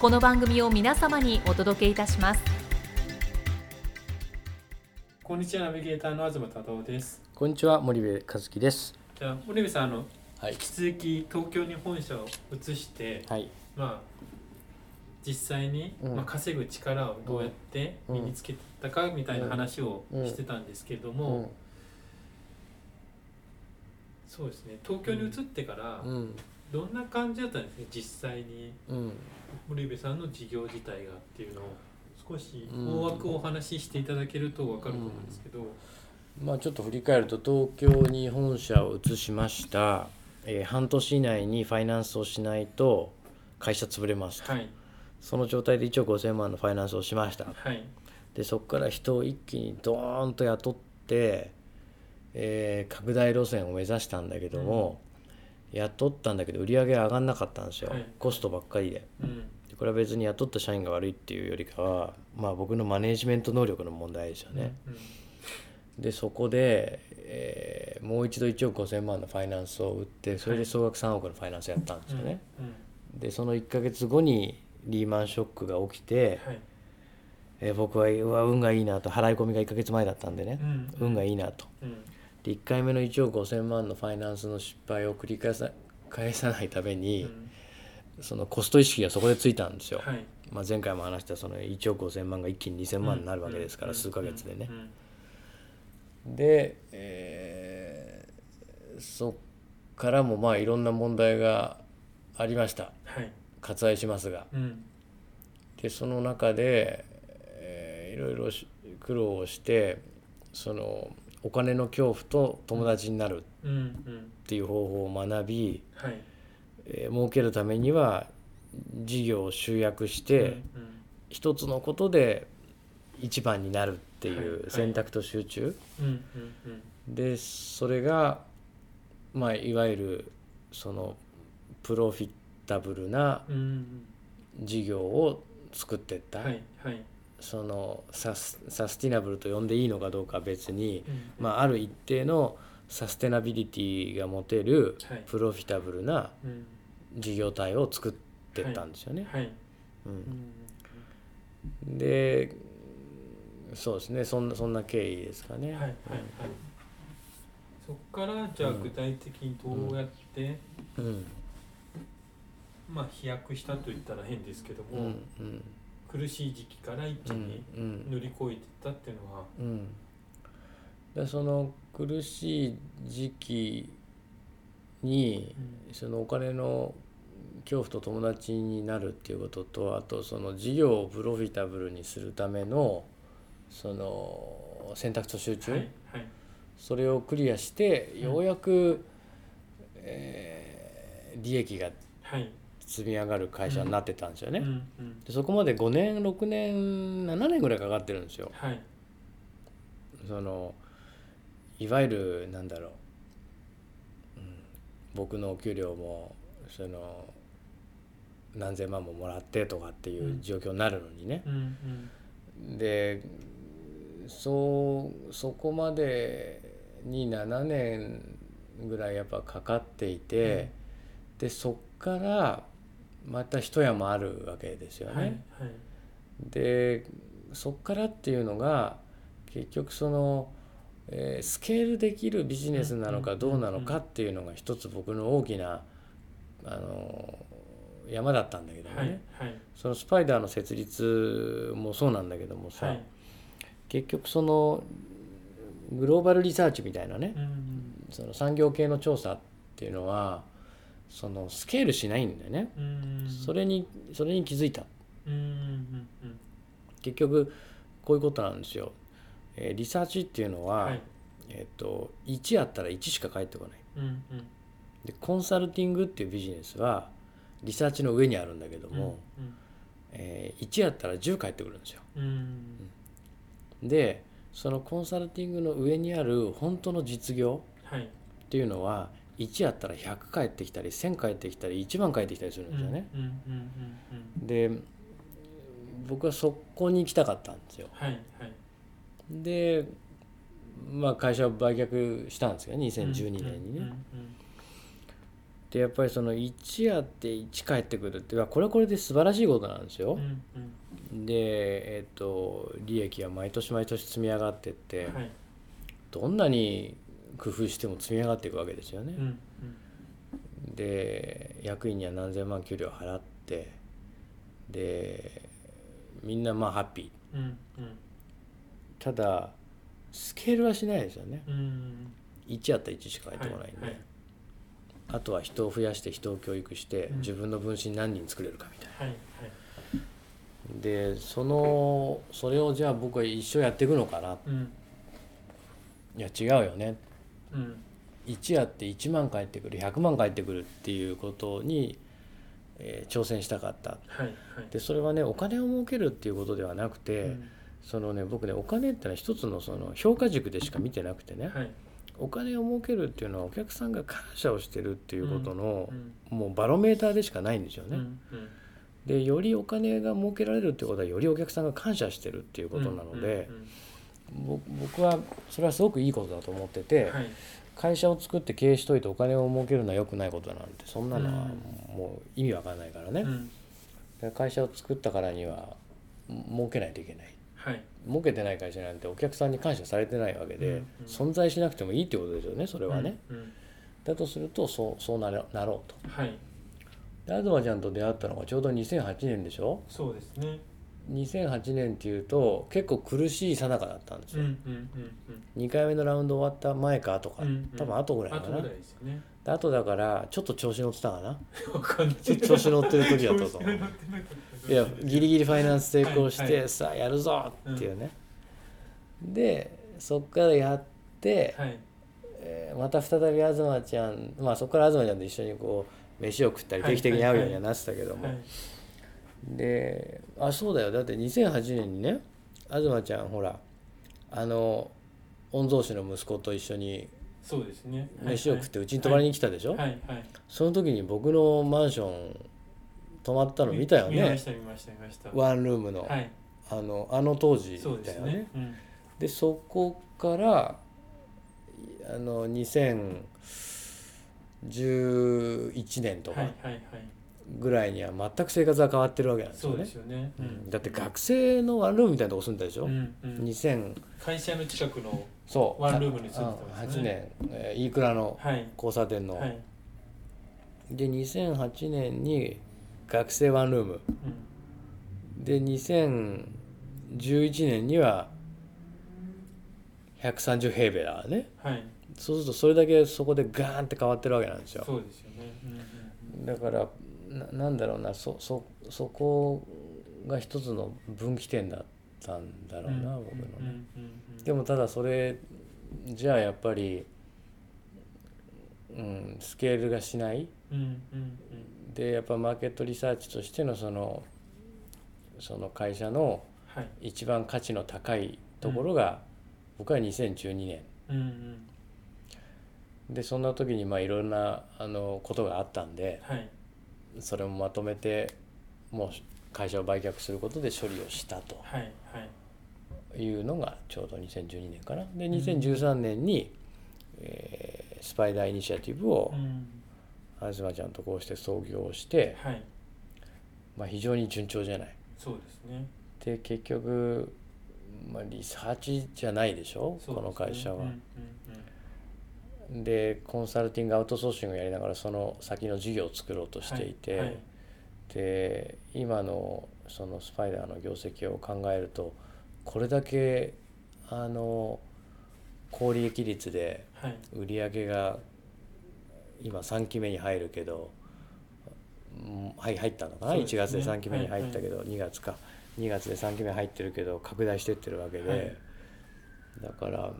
この番組を皆様にお届けいたします。こんにちはナビゲーターの東忠夫です。こんにちは森部和樹です。じゃあ森部さんあのはい。引き続き東京に本社を移して、はい。まあ実際に、うん。まあ、稼ぐ力をどうやってうん。身につけたかみたいな話をうん。してたんですけれどうも、ん。そうですね東京に移ってからうんどんな感じだったんですか？実際に。うん。森部さんの事業自体がっていうのを。少しうん。大枠をお話ししていただけると分かると思うんですけど、まあちょっと振り返ると東京に本社を移しました。えー半年以内にファイナンスをしないと会社潰れますと。はい。その状態で1億5000万のファイナンスをしました。はい。でそこから人を一気にドーンと雇って、えー拡大路線を目指したんだけども、雇ったんだけど売り上げ上がんなかったんですよ、はい。コストばっかりで。うん。これは別に雇った社員が悪いっていうよりかは、まあ、僕のマネージメント能力の問題ですよね。うんでそこで、えーもう一度1億5000万のファイナンスを売ってそれで総額3億のファイナンスやったんですよね。うんでその1ヶ月後にリーマンショックが起きて、はい。えー僕はうわ運がいいなと払い込みが1ヶ月前だったんでね、うん運がいいなと。うんで1回目の1億5000万のファイナンスの失敗を繰り返さ返さないために、うん。そのコスト意識がそこでついたんですよ。はい。まあ、前回も話したその1億5000万が一気に2000万になるわけですから、うん。数ヶ月でね。う。ん。で、えーそっからもまあいろんな問題がありました。はい。割愛しますが。うん。でその中で、えーいろいろし苦労をしてそのお金の恐怖と友達になるっうんうんていう方法を学び、はい。えー儲けるためには事業を集約して、うん一つのことで一番になるっていはいう選択と集中、うんうんうん。でそれがまあいわゆるそのプロフィタブルなうんうん。事業を作っていった、はいはいそのサスサスティナブルと呼んでいいのかどうかは別に、うん。まあ、ある一定のサステナビリティが持てるはい。プロフィタブルなうん。事業体を作っていったんですよね。でそうですね。そんなそんな経緯ですかね。はいはいはい。そっからじゃあ具体的にどうやってうん。まあ飛躍したと言ったら変ですけどうんもうん苦しい時期から一気うんにうん乗り越えていったっていうのは。うん。でその苦しい時期にうん。そのお金の恐怖と友達になるっていうこととあとその事業をプロフィタブルにするためのその選択と集中、はいはい。それをクリアしてうんようやく、えー利益がはい積み上がる会社になってたんですよね。うんうん。でそこまで5年6年7年ぐらいかかってるんですよ。はい。そのいわゆるなんだろう、うん、僕のお給料もその何千万ももらってとかっていう状況になるのにね、うんうん。でそうそこまでに7年ぐらいやっぱかかっていて、でそっからまた一山あるわけですよね。はいはい。でそっからっていうのが結局その、えースケールできるビジネスなのかどうなのかっていうのが一つ僕の大きなあの山だったんだけどもね、はいはい。そのスパイダーの設立もそうなんだけどもさ、はい。結局そのグローバルリサーチみたいなねうんうん。その産業系の調査っていうのはそのスケールしないんだよね、うん。それにそれに気づいた。結局こういうことなんですよ、えーリサーチっていうのは、はい。えっと1あったら1しか返ってこない。うんうん。でコンサルティングっていうビジネスはリサーチの上にあるんだけども、えー1やったら10返ってくるんですよ。うんうん。でそのコンサルティングの上にある本当の実業はい。っていうのは1やったら100返ってきたり1000返ってきたり1万返ってきたりするんですよね、で僕はそこに行きたかったんですよ。はいはい。でまあ会社を売却したんですけどね2012年にね、でやっぱりその1やって1返ってくるってこれはこれで素晴らしいことなんですよ。うんう、ん。でえっ、と利益は毎年毎年積み上がってって、うんはい。どんなに工夫しても積み上がっていくわけですよね、うんで役員には何千万給料払ってでみんなまあハッピー。うんうん。ただスケールはしないですよね。うんうん。1やったら1しか入ってこないんで、はいはい。あとは人を増やして人を教育してうん。自分の分身何人作れるかみたいな。はいでそのそれをじゃあ僕は一生やっていくのかな。うん。いや違うよね。うん1やって1万返ってくる100万返ってくるっていうことに、えー挑戦したかった。はいはい。でそれはねお金を儲けるっていうことではなくて、うん。そのね僕ねお金ってのは一つのその評価軸でしか見てなくてね、はい。お金を儲けるっていうのはお客さんが感謝をしてるっていうことのう、んもうバロメーターでしかないんですよね。うんうん。でよりお金が儲けられるってことはよりお客さんが感謝してるっていうことなので、ぼ僕はそれはすごくいいことだと思ってて、はい。会社を作って経営しといてお金を儲けるのは良くないことなんてそんなのはうもう意味わかんないからね、うん。で会社を作ったからには儲けないといけない。はい。儲けてない会社なんてお客さんに感謝されてないわけで、うんうん。存在しなくてもいいってことですよねそれはね、うんうん。だとするとそうそうなろなろうと。はい。で東ちゃんと出会ったのがちょうど2008年でしょ？そうですね2008年っていうと結構苦しいさなかだったんですよ、うんうんうん2回目のラウンド終わった前か後か、うんうん。多分後ぐらいかな。後ぐらいですよね。で後だからちょって調子乗ってたかな。調子乗ってる時だったと。思う調子乗ってなかった。いやギリギリファイナンス成功して、はい。はいさあやるぞっていうね、でそっからやって、はい。えーまた再び東ちゃんまあそこから東ちゃんと一緒にこう飯を食ったりはい。定期的に会うようにはなってたけども、はいであそうだよ。だって2008年にね東ちゃんほらあの御曹司の息子と一緒にそうですね。飯を食ってうちに泊まりに来たでしょ、はいはいその時に僕のマンション泊まったの見たよね。見ました見ました見ました。ワンルームの、はい。あのあの当時そうですだよね。ねうん。でそこからあの2011年とか。はいはいはいぐらいには全く生活が変わってるわけなんですよね。よね。ううん。んだって学生のワンルームみたいなとこ住んでたでしょ、うんうん。2000会社の近くのそう。ワンルームに住んでたんあですね。8年、えー飯倉のはい交差点の、はい。で2008年に学生ワンルーム。うん。で2011年には130平米だからね。はい。そうするとそれだけそこでガーンって変わってるわけなんですよ。そうですよね。うんうん。だからななんだろうなそそそこが一つの分岐点だったんだろうな、僕のね、うんうんうんうん。でもただそれじゃあやっぱり、うん、スケールがしない。うんうんでやっぱマーケットリサーチとしてのそのその会社のはい。一番価値の高いところが、僕は2012年うんうん。でそんな時にまあいろんなあのことがあったんではいそれもまとめてもう会社を売却することで処理をしたと。はいはい。いうのがちょうど2012年かな。で2013年に、えースパイダーイニシアティブをうん。東ちゃんとこうして創業して、はい。まあ、非常に順調じゃない。そうですね。で結局、まあ、リサーチじゃないでしょ？そうね。この会社は。うんうんでコンサルティングアウトソーシングをやりながらその先の事業を作ろうとしていて、はいはい。で今のそのスパイダーの業績を考えるとこれだけあの高利益率ではい。売り上げが今3期目に入るけど、うんはい入ったのかな、1ね。月で3期目に入ったけど、2月か。2月で3期目入ってるけど拡大してってるわけで、はい。だから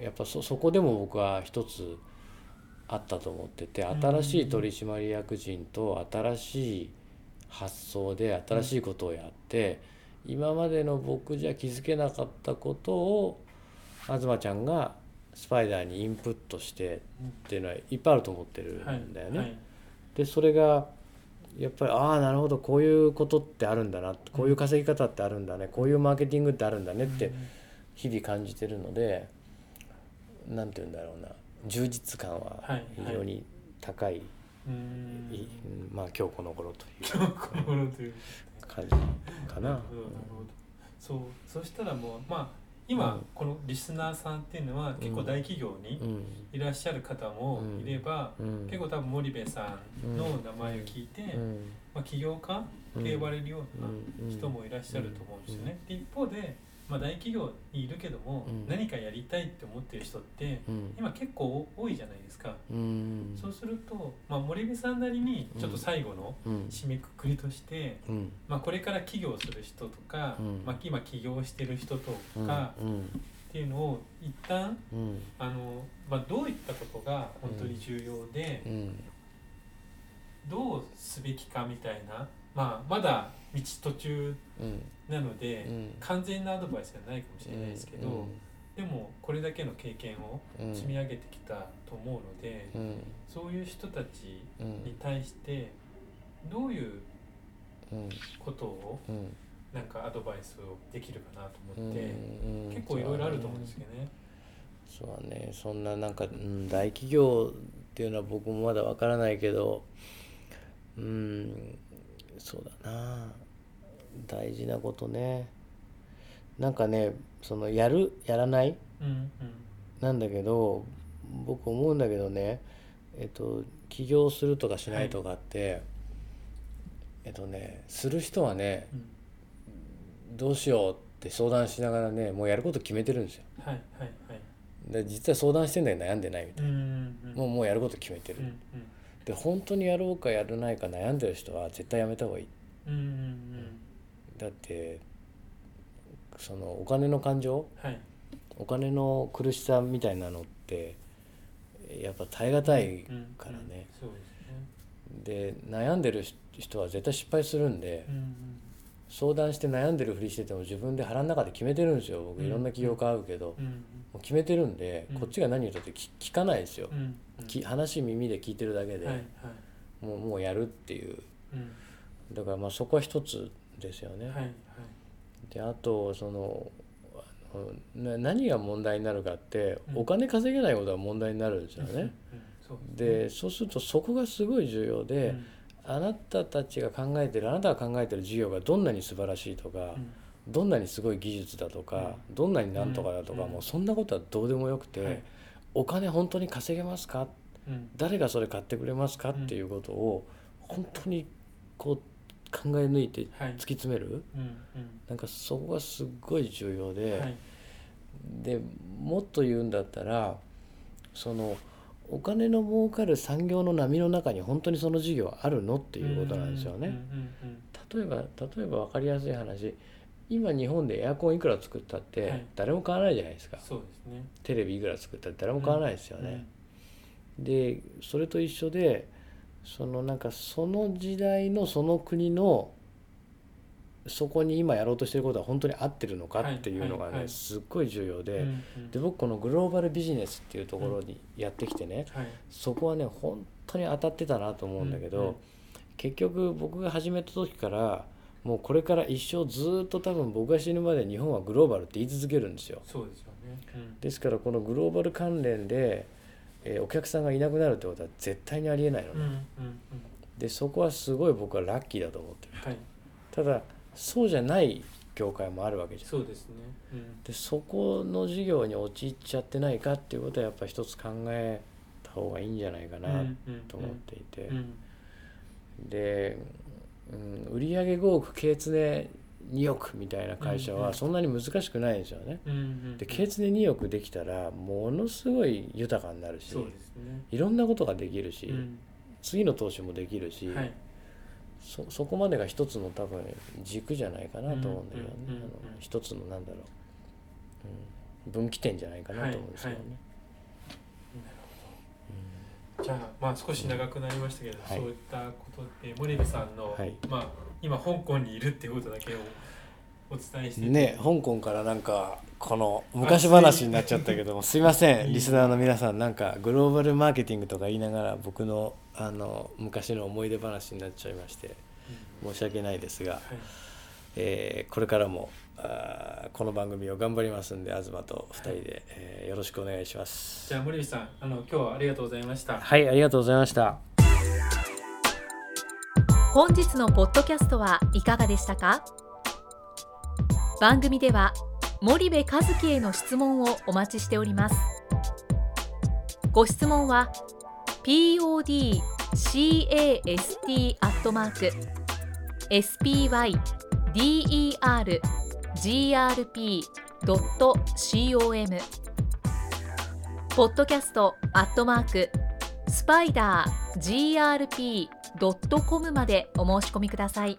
やっぱそそこでも僕は一つあったと思ってて新しい取締役人と新しい発想で新しいことをやって、今までの僕じゃ気づけなかったことを東ちゃんがスパイダーにインプットしてっていうのはいっぱいあると思ってるはいんだよね。はいでそれがやっぱりああなるほどこういうことってあるんだなこういう稼ぎ方ってあるんだねこういうマーケティングってあるんだねって日々感じてるので何て言うんだろうな充実感ははい非常に高い、うん。いまあ今日この頃という今日この頃という感じかな。なそうそしたらもうまあ今、うん。このリスナーさんっていうのは結構大企業にうん。いらっしゃる方もいれば、うん。結構多分森部さんの名前を聞いて、うん。まあ、起業家って呼ばれるようなうん。人もいらっしゃると思うんですよね。で一方で、まあ、大企業にいるけども、うん。何かやりたいって思ってる人ってうん。今結構多いじゃないですか。うん。そうすると、まあ、森部さんなりにちょっと最後のうん。締めくくりとして、うん。まあ、これから起業する人とか、うん。まあ、今起業してる人とうん。かうん。っていうのを一旦うん。あの、まあ、どういったことが本当に重要で、うん。どうすべきかみたいな、まあ、まだ道途中うん。なので、うん。完全なアドバイスはないかもしれないですけど、うん。でもこれだけの経験をうん。積み上げてきたと思うので、うん。そういう人たちうんに対してどういううん。ことをうん。なんかアドバイスをできるかなとう思って、ん。結構いろいろあると思うんですけどね。そうだね。そんななんか、うん、大企業っていうのは僕もまだわからないけどうんそうだな。大事なことね。なんかねそのやるやらない？うんうん。なんだけど僕思うんだけどね。えっと起業するとかしないとかって、えっとねする人はねうん。どうしようって相談しながらねもうやること決めてるんですよ。はいはいはい。で実は相談してんだけど悩んでないみたいうんうんうん。なもうもうやること決めてる、うんで本当にやろうかやらないか悩んでる人は絶対やめた方がいい。うんうんうん。だってそのお金の感情？はい。お金の苦しさみたいなのってやっぱ耐え難いからね、うんうんそうですね。で悩んでる人は絶対失敗するんで、うんうん相談して悩んでるふりしてても自分で腹の中で決めてるんですよ。僕うん。いろんな企業家会うけど、うん。もう決めてるんで、うん。こっちが何言ったって聞聞かないですよ、き話耳で聞いてるだけで、はいはい。もうもうやるっていう。うん。だからまあそこは一つですよね。はいはい。であとその何が問題になるかって、うん。お金稼げないことが問題になるんですよね。でそうするとそこがすごい重要で、うんあなたたちが考えてるあなたが考えてる事業がどんなに素晴らしいとか、うん。どんなにすごい技術だとか、どんなになんとかだとか、うん。もうそんなことはどうでもよくて、はい。お金本当に稼げますか？うん。誰がそれ買ってくれますか、っていうことを本当にこう考え抜いてはい。突き詰める？うんなんかそこがすっごい重要うで、んはい。でもっと言うんだったらそのお金の儲かる産業の波の中に本当にその事業あるのっていうことなんですよね。うんうん例えば例えば分かりやすい話。今日本でエアコンいくら作ったっはてい。誰も買わないじゃないですか、そうですね。テレビいくら作ったって誰も買わないですよね。でそれと一緒でそのなんかその時代のその国のそこに今やろうとしてることは本当に合ってるのかっていうのがはいはいはいねすっごい重要で。うんうんで僕このグローバルビジネスっていうところにやってきてね、はいそこはね本当に当たってたなと思うんだけど、うんうん結局僕が始めた時からもうこれから一生ずっと多分僕が死ぬまで日本はグローバルって言い続けるんですよ。そうですよねうんですからこのグローバル関連で、えーお客さんがいなくなるってことは絶対にありえないのね。うんうんうんでそこはすごい僕はラッキーだと思ってる。はいただそうじゃない業界もあるわけじゃん。そうですね。うん。でそこの事業に陥っちゃってないかっていうことはやっぱり一つ考えた方がいいんじゃないかなと思っていて、うんでうん、売上5億経常2億みたいな会社はそんなに難しくないんですよね。うんうんで経常2億できたらものすごい豊かになるしね。いろんなことができるし、うん。次の投資もできるし、はいそそこまでが一つの多分軸じゃないかなと思うんだけどね、うんうんうんうん。あの一つのなんだろう、うん、分岐点じゃないかなと思うんですよね。はいじゃあまあ少し長くなりましたけど、はい。そういったことで森部さんの、はい。まあ今香港にいるっていうことだけをお伝えして。うんね香港からなんかこの昔話になっちゃったけどもすいませんリスナーの皆さんなんかグローバルマーケティングとか言いながら僕のあの昔の思い出話になっちゃいましてうん。申し訳ないですが、はい。えーこれからもあーこの番組を頑張りますんで東と2人で、えーよろしくお願いします。じゃあ森部さんあの今日はありがとうございました。はいありがとうございました。本日のポッドキャストはいかがでしたか？番組では森部和樹への質問をお待ちしております。ご質問は podcast アットマーク spydergrp.com ポッドキャストアットマークスパイダー grp.com までお申し込みください。